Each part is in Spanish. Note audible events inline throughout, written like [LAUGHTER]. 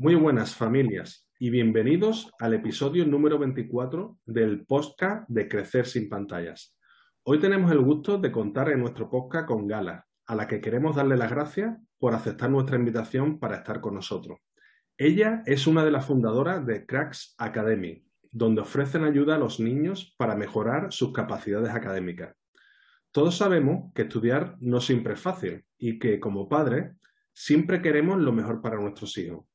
Muy buenas familias y bienvenidos al episodio número 24 del podcast de Crecer sin pantallas. Hoy tenemos el gusto de contar en nuestro podcast con Gala, a la que queremos darle las gracias por aceptar nuestra invitación para estar con nosotros. Ella es una de las fundadoras de Cracks Academy, donde ofrecen ayuda a los niños para mejorar sus capacidades académicas. Todos sabemos que estudiar no siempre es fácil y que como padres siempre queremos lo mejor para nuestros hijos.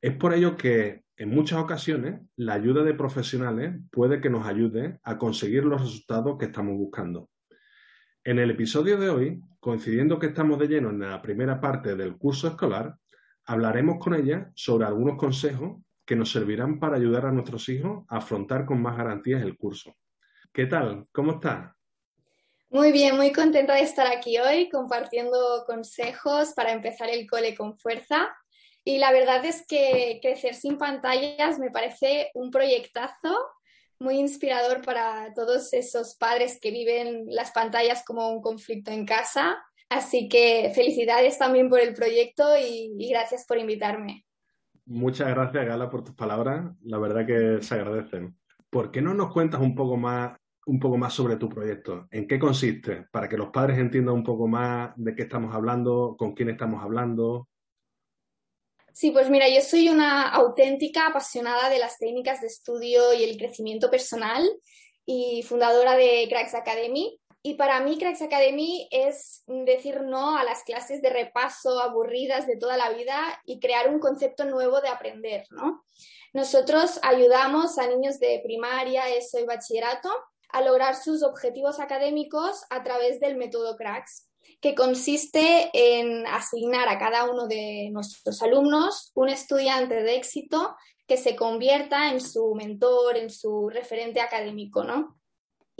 Es por ello que en muchas ocasiones la ayuda de profesionales puede que nos ayude a conseguir los resultados que estamos buscando. En el episodio de hoy, coincidiendo que estamos de lleno en la primera parte del curso escolar, hablaremos con ella sobre algunos consejos que nos servirán para ayudar a nuestros hijos a afrontar con más garantías el curso. ¿Qué tal? ¿Cómo estás? Muy bien, muy contenta de estar aquí hoy compartiendo consejos para empezar el cole con fuerza y la verdad es que Crecer sin pantallas me parece un proyectazo muy inspirador para todos esos padres que viven las pantallas como un conflicto en casa. Así que felicidades también por el proyecto y, gracias por invitarme. Muchas gracias, Gala, por tus palabras. La verdad que se agradecen. ¿Por qué no nos cuentas un poco más, un poco más sobre tu proyecto? ¿En qué consiste? Para que los padres entiendan un poco más de qué estamos hablando, con quién estamos hablando. Sí, pues mira, yo soy una auténtica apasionada de las técnicas de estudio y el crecimiento personal y fundadora de Cracks Academy. Y para mí Cracks Academy es decir no a las clases de repaso aburridas de toda la vida y crear un concepto nuevo de aprender, ¿no? Nosotros ayudamos a niños de primaria, eso y bachillerato a lograr sus objetivos académicos a través del método Cracks que consiste en asignar a cada uno de nuestros alumnos un estudiante de éxito que se convierta en su mentor, en su referente académico, ¿no?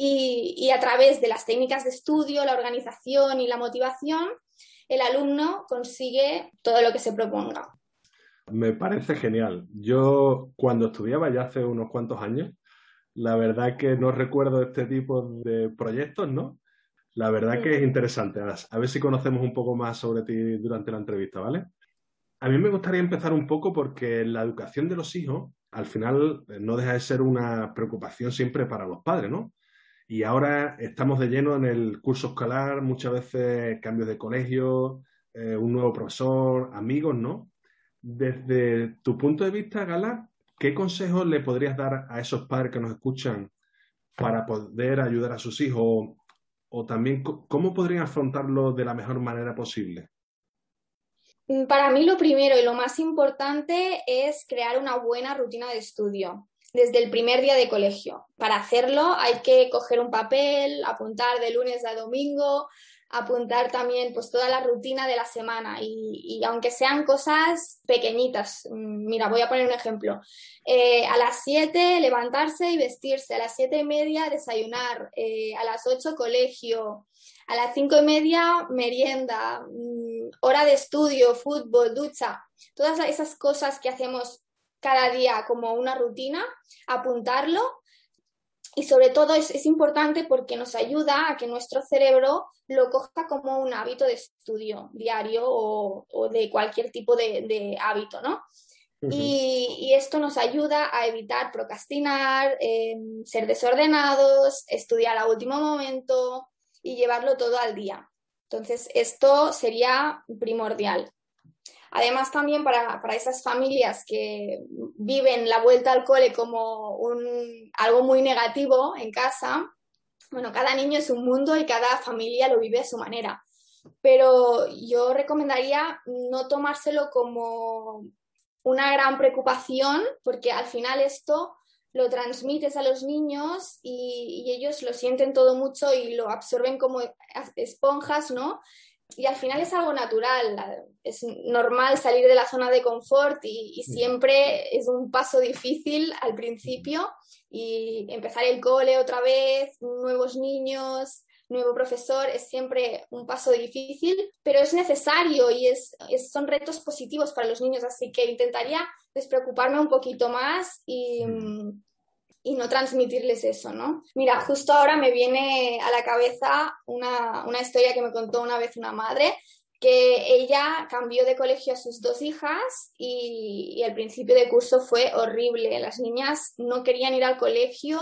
Y, a través de las técnicas de estudio, la organización y la motivación, el alumno consigue todo lo que se proponga. Me parece genial. Yo cuando estudiaba ya hace unos cuantos años, la verdad que no recuerdo este tipo de proyectos, ¿no? La verdad que es interesante. A ver si conocemos un poco más sobre ti durante la entrevista, ¿vale? A mí me gustaría empezar un poco porque la educación de los hijos, al final, eh, no deja de ser una preocupación siempre para los padres, ¿no? Y ahora estamos de lleno en el curso escolar, muchas veces cambios de colegio, eh, un nuevo profesor, amigos, ¿no? Desde tu punto de vista, Gala, ¿qué consejos le podrías dar a esos padres que nos escuchan para poder ayudar a sus hijos o también cómo podrían afrontarlo de la mejor manera posible? Mm, para mí lo primero y lo más importante es crear una buena rutina de estudio desde el primer día de colegio. Para hacerlo hay que coger un papel, apuntar de lunes a domingo, apuntar también pues toda la rutina de la semana y, aunque sean cosas pequeñitas, mm, mira, voy a poner un ejemplo. Eh, a las 7 levantarse y vestirse, a las siete y media desayunar, eh, a las 8 colegio, a las cinco y media merienda, mm, hora de estudio, fútbol, ducha, todas esas cosas que hacemos cada día como una rutina, apuntarlo y sobre todo es, importante porque nos ayuda a que nuestro cerebro lo coja como un hábito de estudio diario o, de cualquier tipo de, hábito, ¿no? y, esto nos ayuda a evitar procrastinar, em, ser desordenados, estudiar a último momento y llevarlo todo al día. Entonces, esto sería primordial. Además, también para, esas familias que viven la vuelta al cole como un, algo muy negativo en casa, bueno, cada niño es un mundo y cada familia lo vive a su manera. Pero yo recomendaría no tomárselo como una gran preocupación, porque al final esto lo transmites a los niños y, y, ellos lo sienten todo mucho y lo absorben como esponjas, ¿no? Y al final es algo natural, es normal salir de la zona de confort y, siempre es un paso difícil al principio y empezar el cole otra vez, nuevos niños, nuevo profesor, es siempre un paso difícil, pero es necesario y es, son retos positivos para los niños, así que intentaría despreocuparme un poquito más y, y no transmitirles eso, ¿no? Mira, justo ahora me viene a la cabeza una, una historia que me contó una vez una madre que ella cambió de colegio a sus dos hijas y, el principio de curso fue horrible. Las niñas no querían ir al colegio,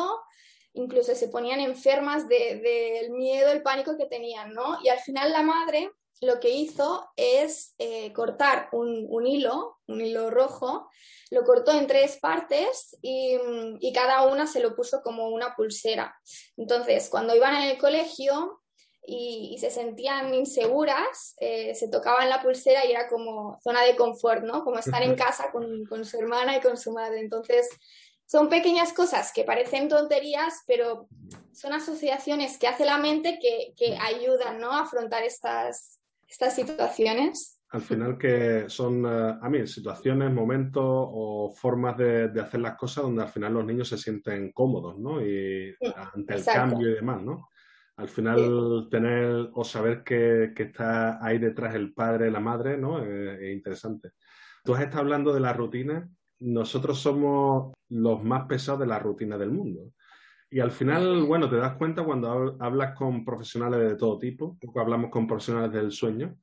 incluso se ponían enfermas del de, miedo, el pánico que tenían, ¿no? Y al final la madre lo que hizo es eh, cortar un, hilo, un hilo rojo, lo cortó en tres partes y, cada una se lo puso como una pulsera. Entonces, cuando iban en el colegio y, se sentían inseguras, eh, se tocaban la pulsera y era como zona de confort, ¿no? Como estar en casa con, con su hermana y con su madre. Entonces, son pequeñas cosas que parecen tonterías, pero son asociaciones que hace la mente que, que ayudan ¿no? a afrontar estas, estas situaciones? Al final que son, eh, a mí, situaciones, momentos o formas de, hacer las cosas donde al final los niños se sienten cómodos, ¿no? Y ante el cambio y demás, ¿no? Al final tener o saber que, está ahí detrás el padre, la madre, ¿no? es interesante. Tú has estado hablando de la rutina. Nosotros somos los más pesados de la rutina del mundo. Y al final, bueno, te das cuenta cuando hablas con profesionales de todo tipo, cuando hablamos con profesionales del sueño,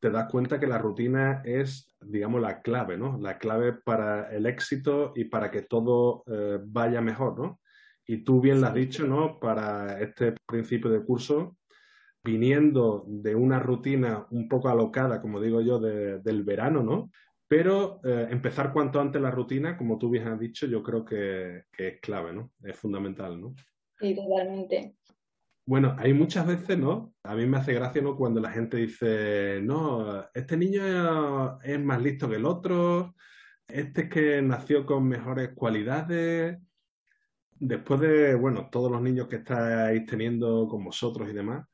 te das cuenta que la rutina es, digamos, la clave, ¿no? La clave para el éxito y para que todo eh, vaya mejor, ¿no? Y tú bien lo has dicho, ¿no? Para este principio de curso, viniendo de una rutina un poco alocada, como digo yo, del verano, ¿no? Pero eh, empezar cuanto antes la rutina, como tú bien has dicho, yo creo que, es clave, ¿no? Es fundamental, ¿no? Sí, totalmente. Bueno, hay muchas veces, ¿no? A mí me hace gracia, ¿no? Cuando la gente dice, no, este niño es más listo que el otro, este es que nació con mejores cualidades. Después de, bueno, todos los niños que estáis teniendo con vosotros y demás,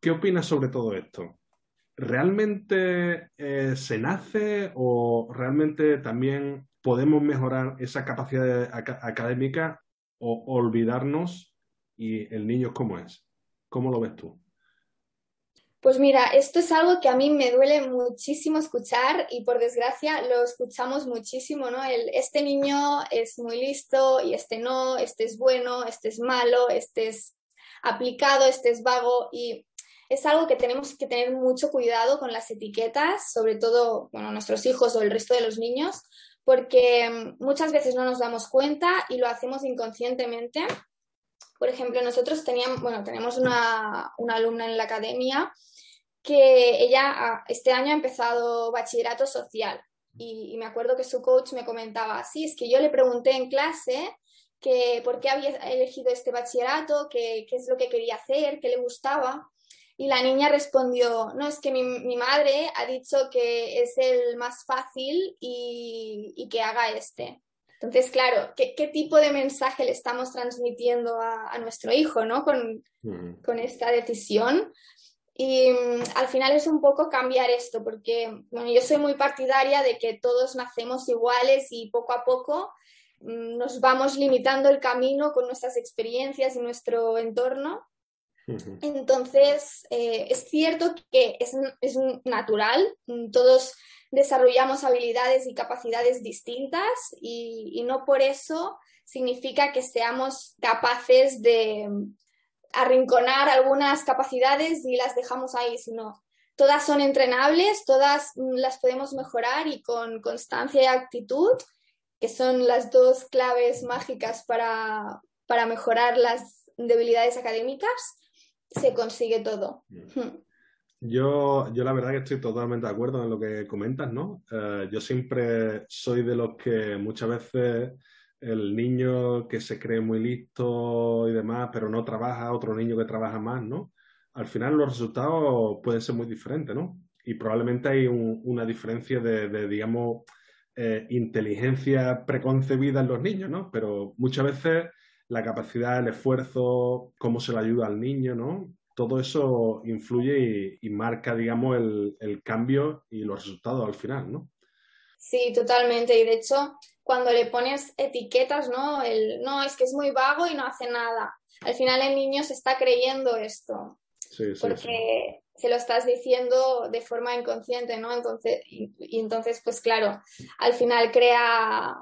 ¿qué opinas sobre todo esto? ¿Realmente eh, se nace o realmente también podemos mejorar esa capacidad académica o olvidarnos y el niño cómo es? ¿Cómo lo ves tú? Pues mira, esto es algo que a mí me duele muchísimo escuchar y por desgracia lo escuchamos muchísimo, ¿no? El, este niño es muy listo y este no, este es bueno, este es malo, este es aplicado, este es vago y es algo que tenemos que tener mucho cuidado con las etiquetas, sobre todo, bueno, nuestros hijos o el resto de los niños, porque mm, muchas veces no nos damos cuenta y lo hacemos inconscientemente. Por ejemplo, nosotros teníamos, bueno, tenemos una, alumna en la academia que ella ah, este año ha empezado bachillerato social y, me acuerdo que su coach me comentaba, sí, es que yo le pregunté en clase que por qué había elegido este bachillerato, qué es lo que quería hacer, qué le gustaba. Y la niña respondió, no, es que mi, madre ha dicho que es el más fácil y, que haga este. Entonces, claro, ¿qué, tipo de mensaje le estamos transmitiendo a, nuestro hijo ¿no? con, con esta decisión? Y mm, al final es un poco cambiar esto, porque bueno, yo soy muy partidaria de que todos nacemos iguales y poco a poco mm, nos vamos limitando el camino con nuestras experiencias y nuestro entorno entonces, eh, es cierto que es, natural, todos desarrollamos habilidades y capacidades distintas y, no por eso significa que seamos capaces de arrinconar algunas capacidades y las dejamos ahí, sino todas son entrenables, todas las podemos mejorar y con constancia y actitud, que son las dos claves mágicas para mejorar las debilidades académicas, se consigue todo. Hmm. Yo, yo la verdad que estoy totalmente de acuerdo en lo que comentas, ¿no? Eh, yo siempre soy de los que muchas veces el niño que se cree muy listo y demás, pero no trabaja, otro niño que trabaja más, ¿no? Al final los resultados pueden ser muy diferentes, ¿no? Y probablemente hay una diferencia de, digamos, eh, inteligencia preconcebida en los niños, ¿no? Pero muchas veces la capacidad, el esfuerzo, cómo se le ayuda al niño, ¿no? todo eso influye y, marca, digamos, el, el, cambio y los resultados al final, ¿no? Sí, totalmente. Y de hecho, cuando le pones etiquetas, ¿no? El, no, es que es muy vago y no hace nada. Al final el niño se está creyendo esto. Sí, sí, porque se lo estás diciendo de forma inconsciente, ¿no? Entonces, y, entonces, pues claro, al final crea,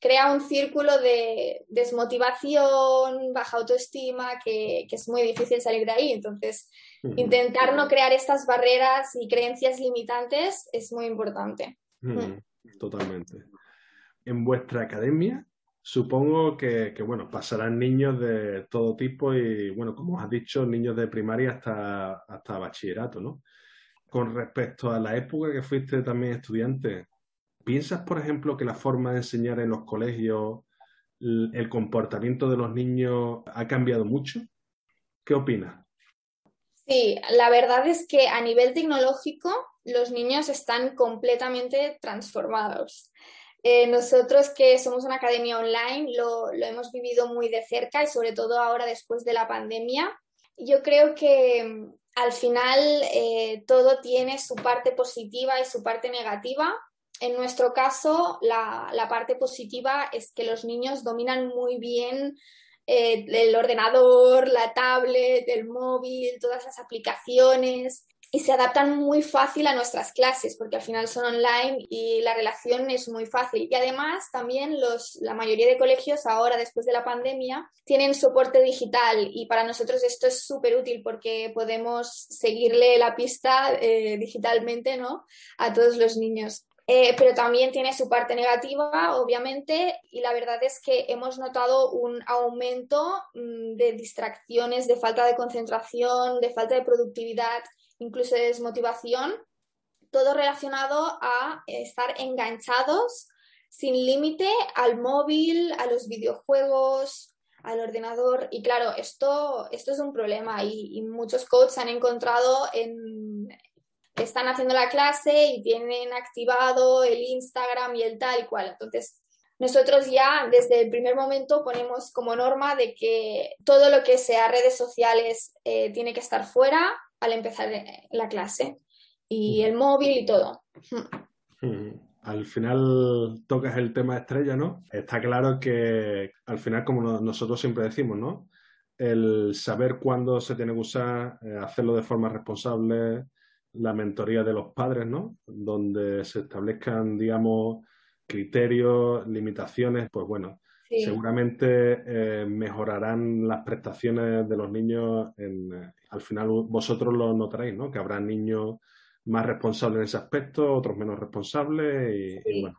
crea un círculo de desmotivación, baja autoestima, que, es muy difícil salir de ahí. Entonces, intentar no crear estas barreras y creencias limitantes es muy importante. Mm. Totalmente en vuestra academia supongo que, bueno, pasarán niños de todo tipo y, bueno, como has dicho, niños de primaria hasta, hasta bachillerato, ¿no? Con respecto a la época que fuiste también estudiante, ¿piensas, por ejemplo, que la forma de enseñar en los colegios, el comportamiento de los niños ha cambiado mucho? ¿Qué opinas? Sí, la verdad es que a nivel tecnológico los niños están completamente transformados. Eh, nosotros que somos una academia online lo, hemos vivido muy de cerca y sobre todo ahora después de la pandemia. Yo creo que mm, al final eh, todo tiene su parte positiva y su parte negativa. En nuestro caso, la, la parte positiva es que los niños dominan muy bien eh, el ordenador, la tablet, el móvil, todas las aplicaciones y se adaptan muy fácil a nuestras clases porque al final son online y la relación es muy fácil. Y además también los, la mayoría de colegios ahora después de la pandemia tienen soporte digital y para nosotros esto es súper útil porque podemos seguirle la pista eh, digitalmente ¿no? a todos los niños. Eh, pero también tiene su parte negativa, obviamente, y la verdad es que hemos notado un aumento mm, de distracciones, de falta de concentración, de falta de productividad incluso de desmotivación, todo relacionado a estar enganchados sin límite al móvil, a los videojuegos, al ordenador. Y claro, esto, esto es un problema y, muchos coaches han encontrado en... Están haciendo la clase y tienen activado el Instagram y el tal y cual. Entonces, nosotros ya desde el primer momento ponemos como norma de que todo lo que sea redes sociales eh, tiene que estar fuera al empezar la clase y el móvil y todo. Al final tocas el tema estrella, ¿no? Está claro que al final, como nosotros siempre decimos, ¿no? El saber cuándo se tiene que usar, eh, hacerlo de forma responsable, la mentoría de los padres, ¿no? Donde se establezcan, digamos, criterios, limitaciones, pues bueno, seguramente eh, mejorarán las prestaciones de los niños. En, eh, al final vosotros lo notaréis, ¿no? Que habrá niños más responsables en ese aspecto, otros menos responsables y, bueno.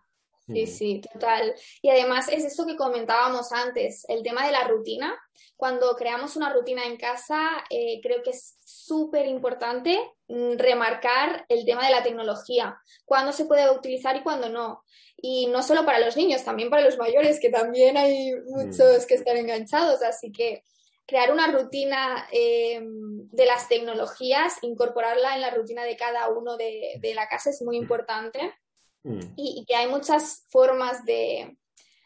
Sí, sí, total. Y además es eso que comentábamos antes, el tema de la rutina. Cuando creamos una rutina en casa, eh, creo que es súper importante mm, remarcar el tema de la tecnología, cuándo se puede utilizar y cuándo no. Y no solo para los niños, también para los mayores, que también hay muchos mm. que están enganchados. Así que crear una rutina eh, de las tecnologías, incorporarla en la rutina de cada uno de, de la casa es muy importante. Mm. Y, que hay muchas formas de,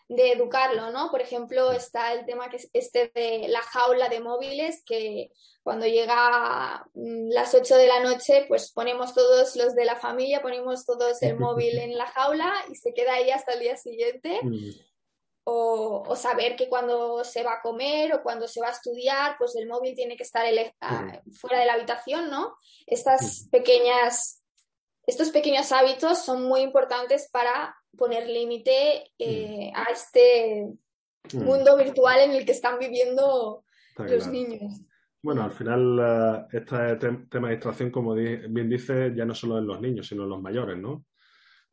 de, educarlo, ¿no? Por ejemplo, está el tema que es este de la jaula de móviles, que cuando llega mm, las 8 de la noche, pues ponemos todos los de la familia, ponemos todos el móvil [LAUGHS] en la jaula y se queda ahí hasta el día siguiente. Mm. O, o, saber que cuando se va a comer o cuando se va a estudiar, pues el móvil tiene que estar fuera de la habitación, ¿no? Estas pequeñas estos pequeños hábitos son muy importantes para poner límite eh, mm. a este mm. mundo virtual en el que están viviendo los niños. Bueno, al final este tema de distracción, como bien dice, ya no solo en los niños, sino en los mayores, ¿no?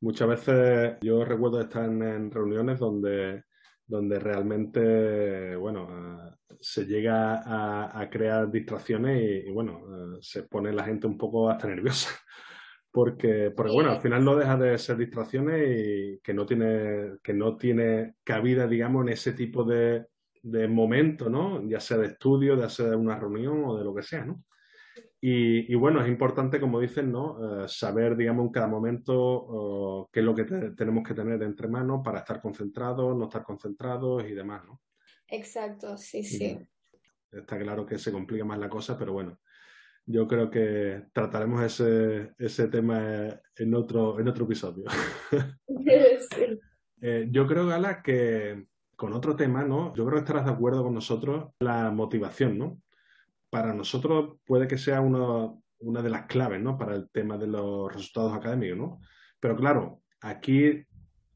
Muchas veces yo recuerdo estar en, reuniones donde, donde realmente, bueno, eh, se llega a, crear distracciones y, y bueno, eh, se pone la gente un poco hasta nerviosa porque, porque bueno, al final no deja de ser distracciones y que no tiene, que no tiene cabida, digamos, en ese tipo de, de momento, ¿no? Ya sea de estudio, ya sea de una reunión o de lo que sea, ¿no? Y, y bueno, es importante, como dicen, ¿no? Eh, saber, digamos, en cada momento qué es lo que tenemos que tener entre manos para estar concentrados, no estar concentrados y demás, ¿no? Exacto, sí, sí. Está claro que se complica más la cosa, pero bueno, yo creo que trataremos ese, ese tema en otro, en otro episodio. [LAUGHS] Eh, yo creo, Gala, que con otro tema, ¿no? Yo creo que estarás de acuerdo con nosotros la motivación, ¿no? Para nosotros puede que sea una de las claves, ¿no? Para el tema de los resultados académicos, ¿no? Pero claro, aquí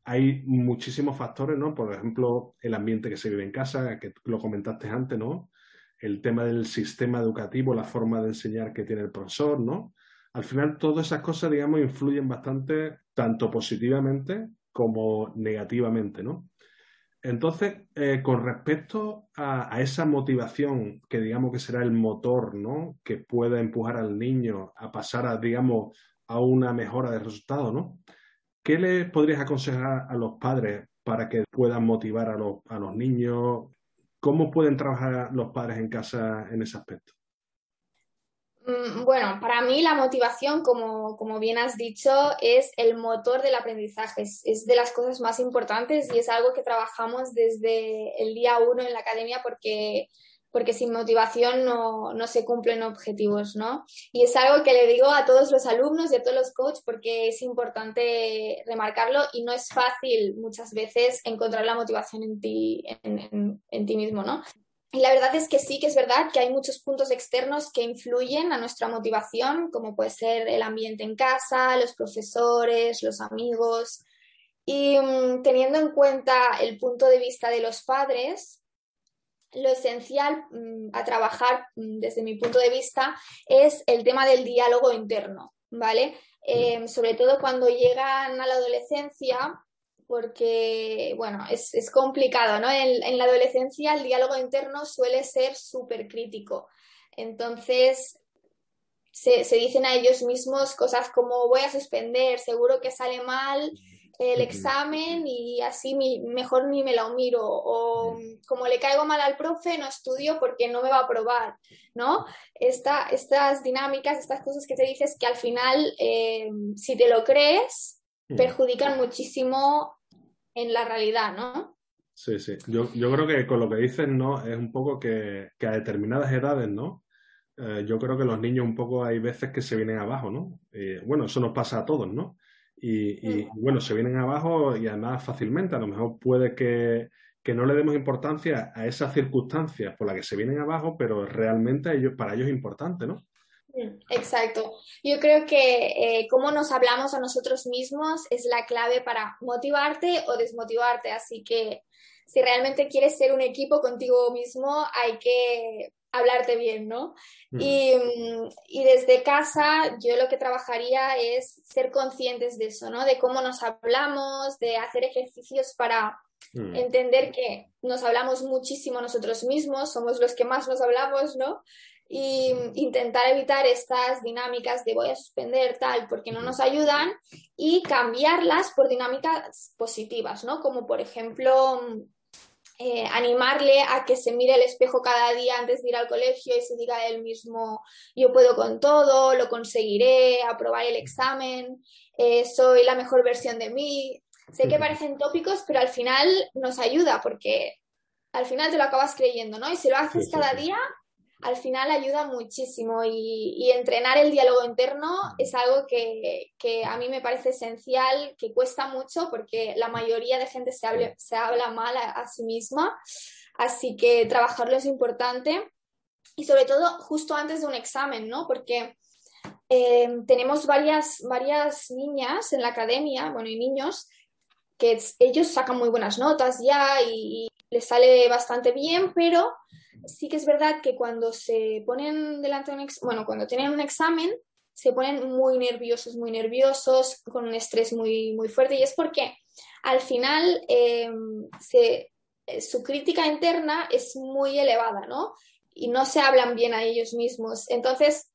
hay muchísimos factores, ¿no? Por ejemplo, el ambiente que se vive en casa, que lo comentaste antes, ¿no? El tema del sistema educativo, la forma de enseñar que tiene el profesor, ¿no? Al final, todas esas cosas, digamos, influyen bastante, tanto positivamente como negativamente, ¿no? Entonces, eh, con respecto a, esa motivación que digamos que será el motor, ¿no? Que pueda empujar al niño a pasar a, digamos, a una mejora de resultados, ¿no? ¿Qué le podrías aconsejar a los padres para que puedan motivar a los, a los niños? ¿Cómo pueden trabajar los padres en casa en ese aspecto? Mm, bueno, para mí la motivación, como, como, bien has dicho, es el motor del aprendizaje. Es, de las cosas más importantes y es algo que trabajamos desde el día uno en la academia porque porque sin motivación no, no, se cumplen objetivos, ¿no? Y es algo que le digo a todos los alumnos y a todos los coaches porque es importante remarcarlo y no es fácil muchas veces encontrar la motivación en ti, en, en, ti mismo, ¿no? Y la verdad es que sí, que es verdad que hay muchos puntos externos que influyen a nuestra motivación, como puede ser el ambiente en casa, los profesores, los amigos. Y mm, teniendo en cuenta el punto de vista de los padres, lo esencial mm, a trabajar mm, desde mi punto de vista es el tema del diálogo interno, ¿vale? Em, sobre todo cuando llegan a la adolescencia, porque, bueno, es, complicado, ¿no? En, la adolescencia el diálogo interno suele ser súper crítico. Entonces, se, se, dicen a ellos mismos cosas como voy a suspender, seguro que sale mal, el examen y así mejor ni me lo miro o como le caigo mal al profe no estudio porque no me va a aprobar, ¿no? estas dinámicas, estas cosas que te dices que al final eh, si te lo crees perjudican muchísimo en la realidad, ¿no? Sí, sí. Yo, creo que con lo que dices, ¿no? Es un poco que, a determinadas edades, ¿no? Eh, yo creo que los niños un poco hay veces que se vienen abajo, ¿no? Eh, bueno, eso nos pasa a todos, ¿no? Y, bueno, se vienen abajo y además fácilmente. A lo mejor puede que, no le demos importancia a esas circunstancias por las que se vienen abajo, pero realmente ellos, para ellos es importante, ¿no? Exacto. Yo creo que eh, cómo nos hablamos a nosotros mismos es la clave para motivarte o desmotivarte. Así que si realmente quieres ser un equipo contigo mismo, hay que hablarte bien, ¿no? Mm. Y, desde casa yo lo que trabajaría es ser conscientes de eso, ¿no? De cómo nos hablamos, de hacer ejercicios para mm. entender que nos hablamos muchísimo nosotros mismos, somos los que más nos hablamos, ¿no? Y intentar evitar estas dinámicas de voy a suspender tal porque no nos ayudan y cambiarlas por dinámicas positivas, ¿no? Como por ejemplo eh, animarle a que se mire el espejo cada día antes de ir al colegio y se diga a él mismo, yo puedo con todo, lo conseguiré, aprobar el examen, eh, soy la mejor versión de mí. Sé que parecen tópicos, pero al final nos ayuda porque al final te lo acabas creyendo, ¿no? Y si lo haces cada día, al final ayuda muchísimo y, entrenar el diálogo interno es algo que, a mí me parece esencial, que cuesta mucho porque la mayoría de gente se, se habla mal a, sí misma, así que trabajarlo es importante y sobre todo justo antes de un examen, ¿no? Porque eh, tenemos varias, varias niñas en la academia, bueno, y niños, que ellos sacan muy buenas notas ya y les sale bastante bien, pero sí que es verdad que cuando se ponen delante de un bueno, cuando tienen un examen, se ponen muy nerviosos, muy nerviosos, con un estrés muy, muy fuerte, y es porque al final eh, eh, su crítica interna es muy elevada, ¿no? Y no se hablan bien a ellos mismos. Entonces,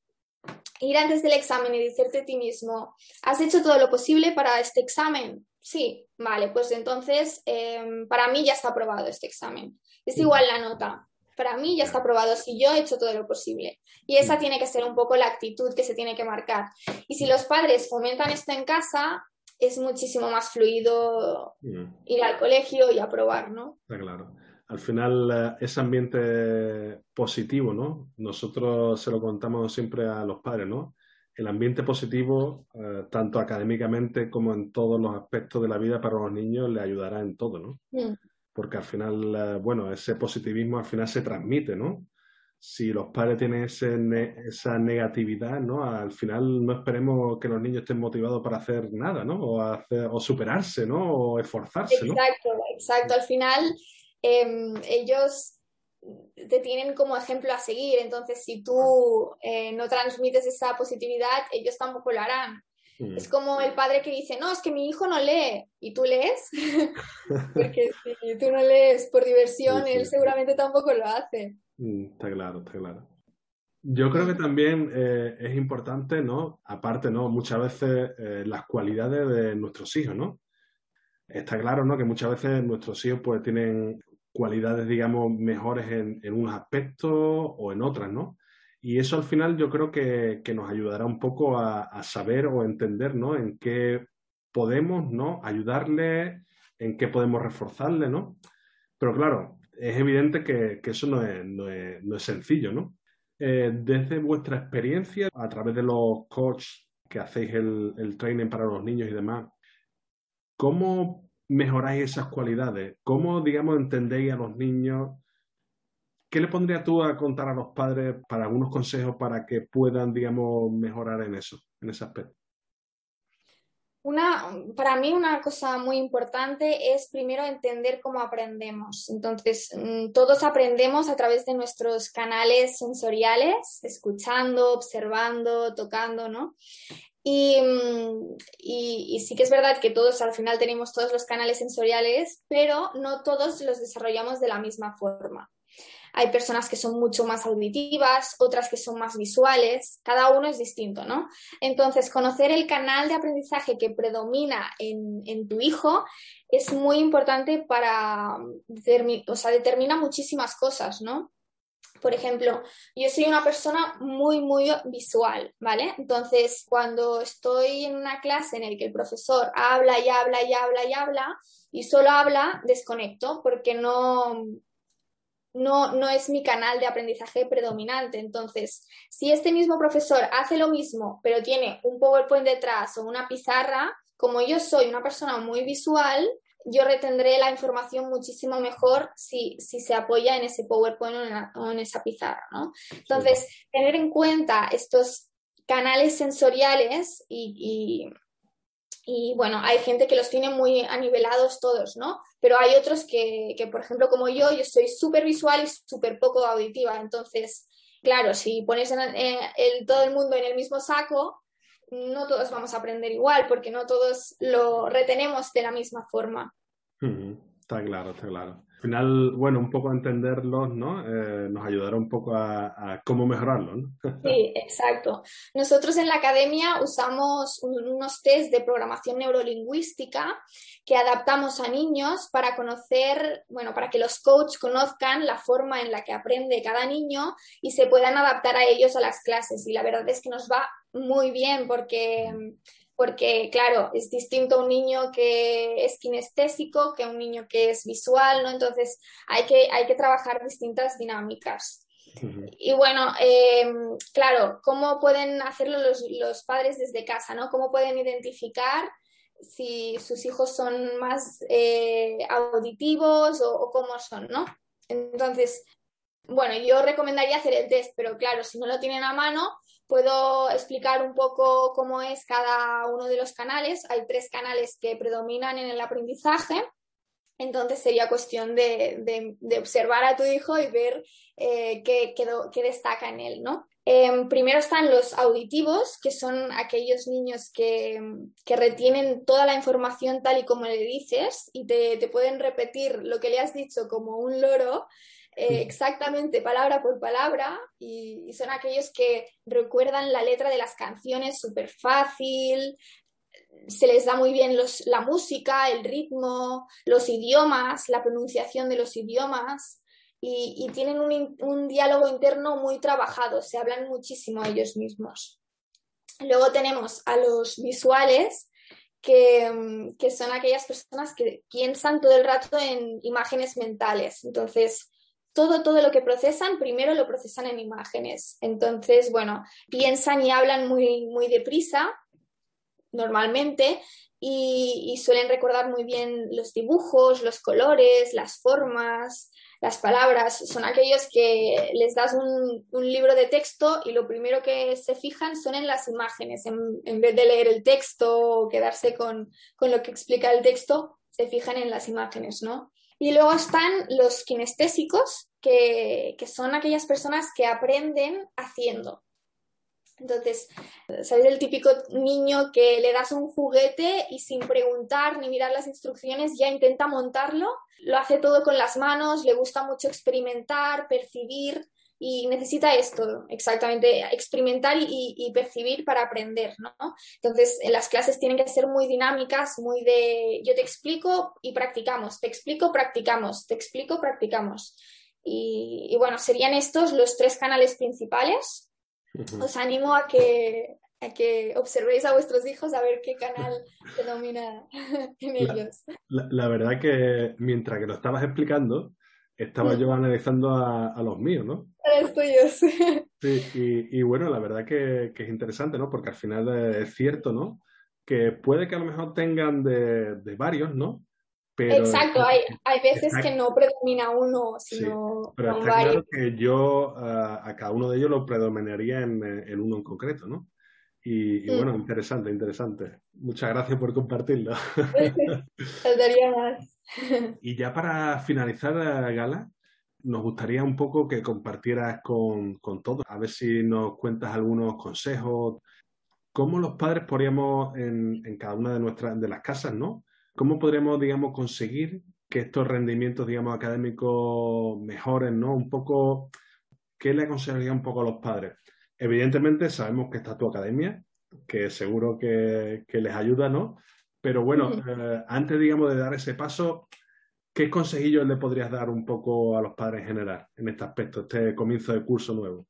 ir antes del examen y decirte a ti mismo, ¿has hecho todo lo posible para este examen? Sí, vale, pues entonces eh, para mí ya está aprobado este examen. Es igual la nota para mí ya está aprobado si yo he hecho todo lo posible. Y esa mm. tiene que ser un poco la actitud que se tiene que marcar. Y si los padres fomentan esto en casa, es muchísimo más fluido mm. ir al colegio y aprobar, ¿no? Está claro. al final eh, ese ambiente positivo, ¿no? Nosotros se lo contamos siempre a los padres, ¿no? El ambiente positivo, eh, tanto académicamente como en todos los aspectos de la vida para los niños, le ayudará en todo, ¿no? Mm. Porque al final, eh, bueno, ese positivismo al final se transmite, ¿no? Si los padres tienen esa negatividad, ¿no? Al final no esperemos que los niños estén motivados para hacer nada, ¿no? O, hacer, o superarse, ¿no? O esforzarse, ¿no? Exacto, exacto. Al final Em, ellos te tienen como ejemplo a seguir. Entonces, si tú eh, no transmites esa positividad, ellos tampoco lo harán. Mm. Es como el padre que dice, no, es que mi hijo no lee. ¿Y tú lees? [LAUGHS] Porque si tú no lees por diversión, él seguramente tampoco lo hace. Mm, está claro, está claro. Yo creo que también eh, es importante, ¿no? Aparte, ¿no? Muchas veces eh, las cualidades de nuestros hijos, ¿no? Está claro, ¿no? Que muchas veces nuestros hijos pues tienen cualidades, digamos, mejores en, en unos aspectos o en otras, ¿no? Y eso al final yo creo que, nos ayudará un poco a, saber o entender, ¿no? En qué podemos, ¿no? Ayudarle, en qué podemos reforzarle, ¿no? Pero claro, es evidente que, eso no es, no, es, sencillo, ¿no? Eh, desde vuestra experiencia, a través de los coaches que hacéis el, el training para los niños y demás, ¿cómo mejoráis esas cualidades? ¿Cómo, digamos, entendéis a los niños? ¿Qué le pondrías tú a contar a los padres para algunos consejos para que puedan, digamos, mejorar en eso, en ese aspecto? Una, para mí una cosa muy importante es primero entender cómo aprendemos. Entonces, mm, todos aprendemos a través de nuestros canales sensoriales, escuchando, observando, tocando, ¿no? Mm, y, y, sí que es verdad que todos al final tenemos todos los canales sensoriales, pero no todos los desarrollamos de la misma forma. Hay personas que son mucho más auditivas, otras que son más visuales, cada uno es distinto, ¿no? Entonces, conocer el canal de aprendizaje que predomina en, en tu hijo es muy importante para, o sea, determina muchísimas cosas, ¿no? Por ejemplo, yo soy una persona muy, muy visual, ¿vale? Entonces, cuando estoy en una clase en la que el profesor habla y habla y habla y habla y solo habla, desconecto porque no, no, no es mi canal de aprendizaje predominante. Entonces, si este mismo profesor hace lo mismo, pero tiene un PowerPoint detrás o una pizarra, como yo soy una persona muy visual, yo retendré la información muchísimo mejor si, se apoya en ese PowerPoint o en, esa pizarra, ¿no? Entonces, tener en cuenta estos canales sensoriales y, y, bueno, hay gente que los tiene muy anivelados todos, ¿no? Pero hay otros que, por ejemplo, como yo, yo soy súper visual y súper poco auditiva. Entonces, claro, si pones todo el mundo en el mismo saco, no todos vamos a aprender igual, porque no todos lo retenemos de la misma forma. Está claro, está claro. Al final, bueno, un poco entenderlos, ¿no? Eh, nos ayudará un poco a, cómo mejorarlo, ¿no? [LAUGHS] sí, exacto. Nosotros en la academia usamos unos test de programación neurolingüística que adaptamos a niños para conocer, bueno, para que los coaches conozcan la forma en la que aprende cada niño y se puedan adaptar a ellos a las clases. Y la verdad es que nos va muy bien porque porque claro, es distinto un niño que es kinestésico que un niño que es visual, ¿no? Entonces hay que, hay que trabajar distintas dinámicas. Y bueno, em, claro, ¿cómo pueden hacerlo los, padres desde casa, ¿no? ¿Cómo pueden identificar si sus hijos son más eh, auditivos o, o, cómo son, ¿no? Entonces, bueno, yo recomendaría hacer el test, pero claro, si no lo tienen a mano, puedo explicar un poco cómo es cada uno de los canales. Hay tres canales que predominan en el aprendizaje. Entonces sería cuestión de, observar a tu hijo y ver eh, qué, destaca en él, ¿no? Em, primero están los auditivos, que son aquellos niños que, retienen toda la información tal y como le dices y te, te pueden repetir lo que le has dicho como un loro eh, exactamente palabra por palabra y, son aquellos que recuerdan la letra de las canciones súper fácil, se les da muy bien la música, el ritmo, los idiomas, la pronunciación de los idiomas y, tienen un, un, diálogo interno muy trabajado, se hablan muchísimo ellos mismos. Luego tenemos a los visuales, que, que, son aquellas personas que piensan todo el rato en imágenes mentales. Entonces, todo, todo lo que procesan, primero lo procesan en imágenes. Entonces, bueno, piensan y hablan muy, muy deprisa, normalmente, y, suelen recordar muy bien los dibujos, los colores, las formas, las palabras. Son aquellos que les das un, libro de texto y lo primero que se fijan son en las imágenes. En, vez de leer el texto o quedarse con, con lo que explica el texto, se fijan en las imágenes, ¿no? Y luego están los kinestésicos, que, son aquellas personas que aprenden haciendo. Entonces, ¿sabes el típico niño que le das un juguete y sin preguntar ni mirar las instrucciones ya intenta montarlo? Lo hace todo con las manos, le gusta mucho experimentar, percibir y necesita esto, exactamente, experimentar y, percibir para aprender, ¿no? Entonces, las clases tienen que ser muy dinámicas, muy de yo te explico y practicamos, te explico, practicamos, te explico, practicamos. Y, y bueno, serían estos los tres canales principales os animo a que, a que observéis a vuestros hijos a ver qué canal predomina [LAUGHS] en ellos. La, verdad que mientras que lo estabas explicando, estaba yo analizando a, los míos, ¿no? A los tuyos. [LAUGHS] Sí, y, bueno, la verdad que, es interesante, ¿no? Porque al final es cierto, ¿no? Que puede que a lo mejor tengan de, de varios, ¿no? Exacto, hay, hay veces que no predomina uno, sino pero está claro que yo a cada uno de ellos lo predominaría en, en uno en concreto, ¿no? Y, bueno, mm. interesante, interesante. Muchas gracias por compartirlo. [LAUGHS] Faltaría más. [LAUGHS] y ya para finalizar, Gala, nos gustaría un poco que compartieras con, con todos, a ver si nos cuentas algunos consejos, cómo los padres podríamos en, en cada una de nuestras de las casas, ¿no? ¿Cómo podremos, digamos, conseguir que estos rendimientos, digamos, académicos mejoren, ¿no? Un poco, ¿qué le aconsejaría un poco a los padres? Evidentemente sabemos que está tu academia, que seguro que, les ayuda, ¿no? Pero bueno, eh, antes, digamos, de dar ese paso, ¿qué consejillos le podrías dar un poco a los padres en general en este aspecto, este comienzo de curso nuevo?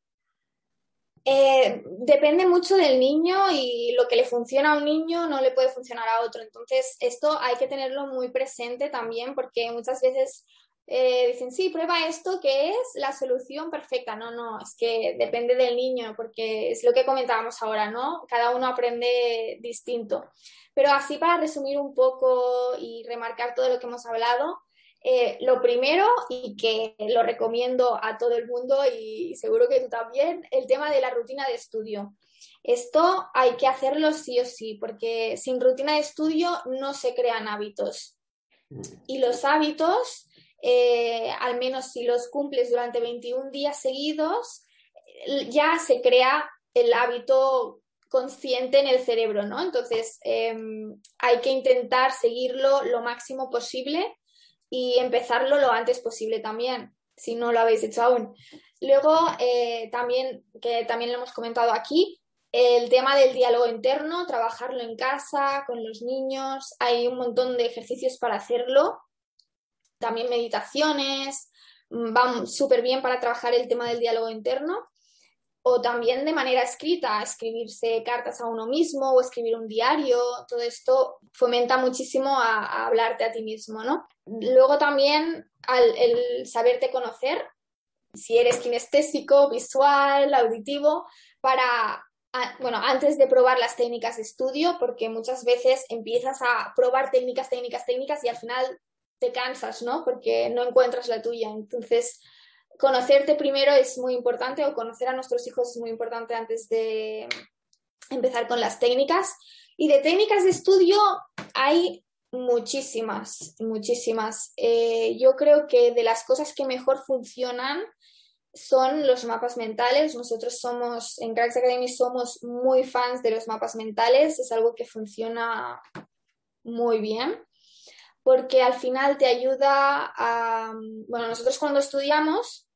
Eh, depende mucho del niño y lo que le funciona a un niño no le puede funcionar a otro. Entonces, esto hay que tenerlo muy presente también porque muchas veces eh, dicen, sí, prueba esto que es la solución perfecta. No, no, es que depende del niño porque es lo que comentábamos ahora, ¿no? Cada uno aprende distinto. Pero así para resumir un poco y remarcar todo lo que hemos hablado, eh, lo primero, y que lo recomiendo a todo el mundo y seguro que tú también, el tema de la rutina de estudio. Esto hay que hacerlo sí o sí, porque sin rutina de estudio no se crean hábitos. Y los hábitos, eh, al menos si los cumples durante 21 días seguidos, ya se crea el hábito consciente en el cerebro, ¿no? Entonces, em, hay que intentar seguirlo lo máximo posible y empezarlo lo antes posible también, si no lo habéis hecho aún. Luego, eh, también, que también lo hemos comentado aquí, el tema del diálogo interno, trabajarlo en casa, con los niños, hay un montón de ejercicios para hacerlo, también meditaciones, mm, van súper bien para trabajar el tema del diálogo interno o también de manera escrita, escribirse cartas a uno mismo o escribir un diario, todo esto fomenta muchísimo a, hablarte a ti mismo, ¿no? Luego también al, el saberte conocer, si eres kinestésico, visual, auditivo, para, bueno, antes de probar las técnicas de estudio, porque muchas veces empiezas a probar técnicas, técnicas, técnicas y al final te cansas, ¿no? Porque no encuentras la tuya. Entonces, conocerte primero es muy importante o conocer a nuestros hijos es muy importante antes de empezar con las técnicas. Y de técnicas de estudio hay muchísimas, muchísimas. Eh, yo creo que de las cosas que mejor funcionan son los mapas mentales. Nosotros somos, en Cracks Academy, somos muy fans de los mapas mentales. Es algo que funciona muy bien porque al final te ayuda a, bueno, nosotros cuando estudiamos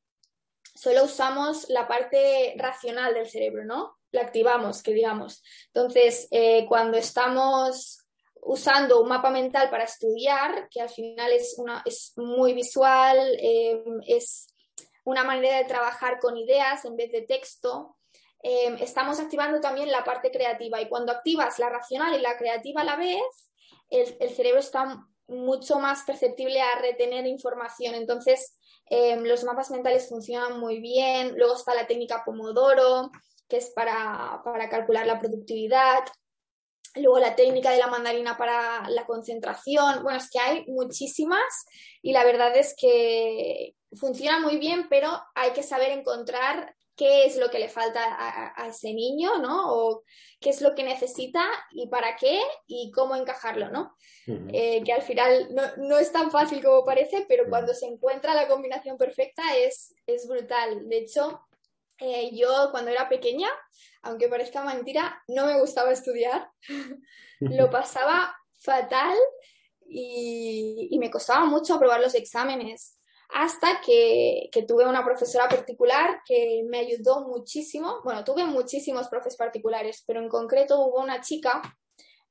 solo usamos la parte racional del cerebro, ¿no? La activamos, que digamos. Entonces, eh, cuando estamos usando un mapa mental para estudiar, que al final es, una, es muy visual, eh, es una manera de trabajar con ideas en vez de texto, em, estamos activando también la parte creativa y cuando activas la racional y la creativa a la vez, el, cerebro está mucho más perceptible a retener información. Entonces, em, los mapas mentales funcionan muy bien. Luego está la técnica Pomodoro, que es para, para calcular la productividad. Luego la técnica de la mandarina para la concentración. Bueno, es que hay muchísimas y la verdad es que funciona muy bien, pero hay que saber encontrar qué es lo que le falta a, ese niño, ¿no? O qué es lo que necesita y para qué y cómo encajarlo, ¿no? Eh, que al final no, es tan fácil como parece, pero cuando se encuentra la combinación perfecta es, es brutal. De hecho, eh, yo cuando era pequeña, aunque parezca mentira, no me gustaba estudiar. Lo pasaba fatal y, y, me costaba mucho aprobar los exámenes. Hasta que, tuve una profesora particular que me ayudó muchísimo. Bueno, tuve muchísimos profes particulares, pero en concreto hubo una chica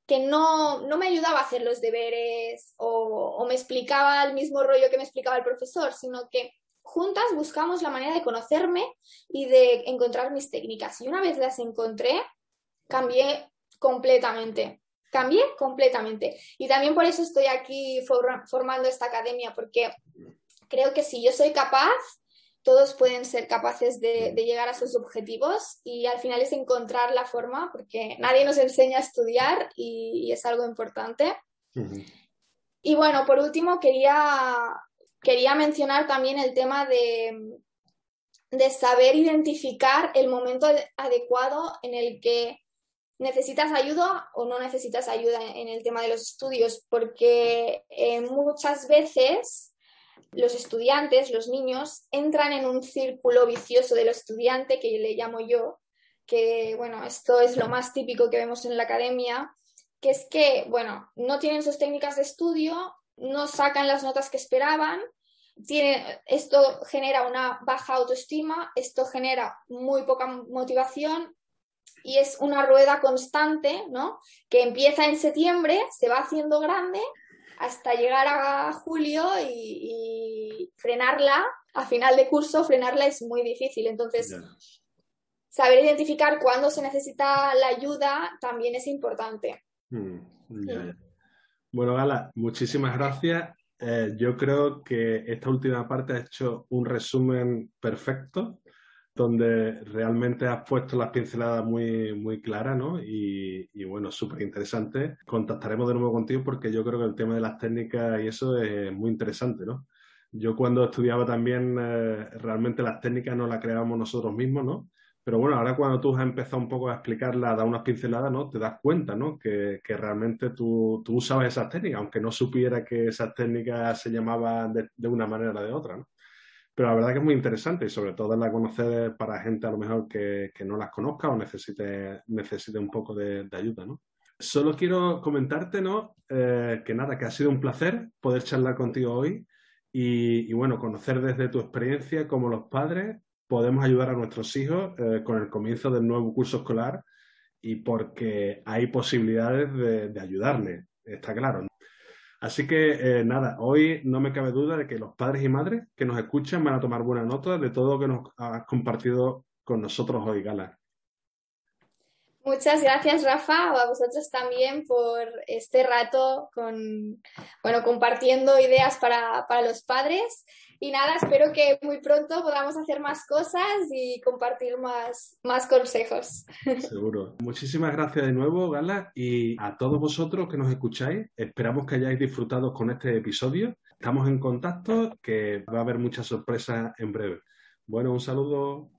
que no, no me ayudaba a hacer los deberes o me explicaba el mismo rollo que me explicaba el profesor, sino que juntas buscamos la manera de conocerme y de encontrar mis técnicas. Y una vez las encontré, cambié completamente. Cambié completamente. Y también por eso estoy aquí formando esta academia, porque creo que si yo soy capaz, todos pueden ser capaces de, llegar a sus objetivos y al final es encontrar la forma, porque nadie nos enseña a estudiar y, es algo importante. Y bueno, por último, quería quería mencionar también el tema de, de saber identificar el momento adecuado en el que necesitas ayuda o no necesitas ayuda en el tema de los estudios, porque eh, muchas veces los estudiantes, los niños, entran en un círculo vicioso de lo estudiante, que le llamo yo, que bueno, esto es lo más típico que vemos en la academia, que es que, bueno, no tienen sus técnicas de estudio, no sacan las notas que esperaban, esto genera una baja autoestima, esto genera muy poca motivación y es una rueda constante, ¿no? Que empieza en septiembre, se va haciendo grande hasta llegar a julio y, frenarla, a final de curso, frenarla es muy difícil. Entonces, saber identificar cuándo se necesita la ayuda también es importante. Mm, bueno, Gala, muchísimas gracias. Eh, yo creo que esta última parte ha hecho un resumen perfecto, donde realmente has puesto las pinceladas muy, muy claras, ¿no? Y, bueno, súper interesante. Contactaremos de nuevo contigo porque yo creo que el tema de las técnicas y eso es muy interesante, ¿no? Yo cuando estudiaba también, eh, realmente las técnicas no las creábamos nosotros mismos, ¿no? Pero bueno, ahora cuando tú has empezado un poco a explicarla, a dar unas pinceladas, ¿no? Te das cuenta, ¿no? Que, realmente tú, tú, usabas esas técnicas, aunque no supiera que esas técnicas se llamaban de, una manera o de otra, ¿no? Pero la verdad que es muy interesante y sobre todo la conocer para gente a lo mejor que, no las conozca o necesite, necesite un poco de, ayuda, ¿no? Solo quiero comentarte, ¿no? Eh, que nada, que ha sido un placer poder charlar contigo hoy y, bueno, conocer desde tu experiencia como los padres podemos ayudar a nuestros hijos eh, con el comienzo del nuevo curso escolar y porque hay posibilidades de, ayudarles, está claro. Así que eh, nada, hoy no me cabe duda de que los padres y madres que nos escuchan van a tomar buena nota de todo lo que nos has compartido con nosotros hoy, Gala. Muchas gracias, Rafa, a vosotros también por este rato con, bueno, compartiendo ideas para, para los padres. Y nada, espero que muy pronto podamos hacer más cosas y compartir más, más consejos. Seguro. Muchísimas gracias de nuevo, Gala, y a todos vosotros que nos escucháis. Esperamos que hayáis disfrutado con este episodio. Estamos en contacto, que va a haber muchas sorpresas en breve. Bueno, un saludo.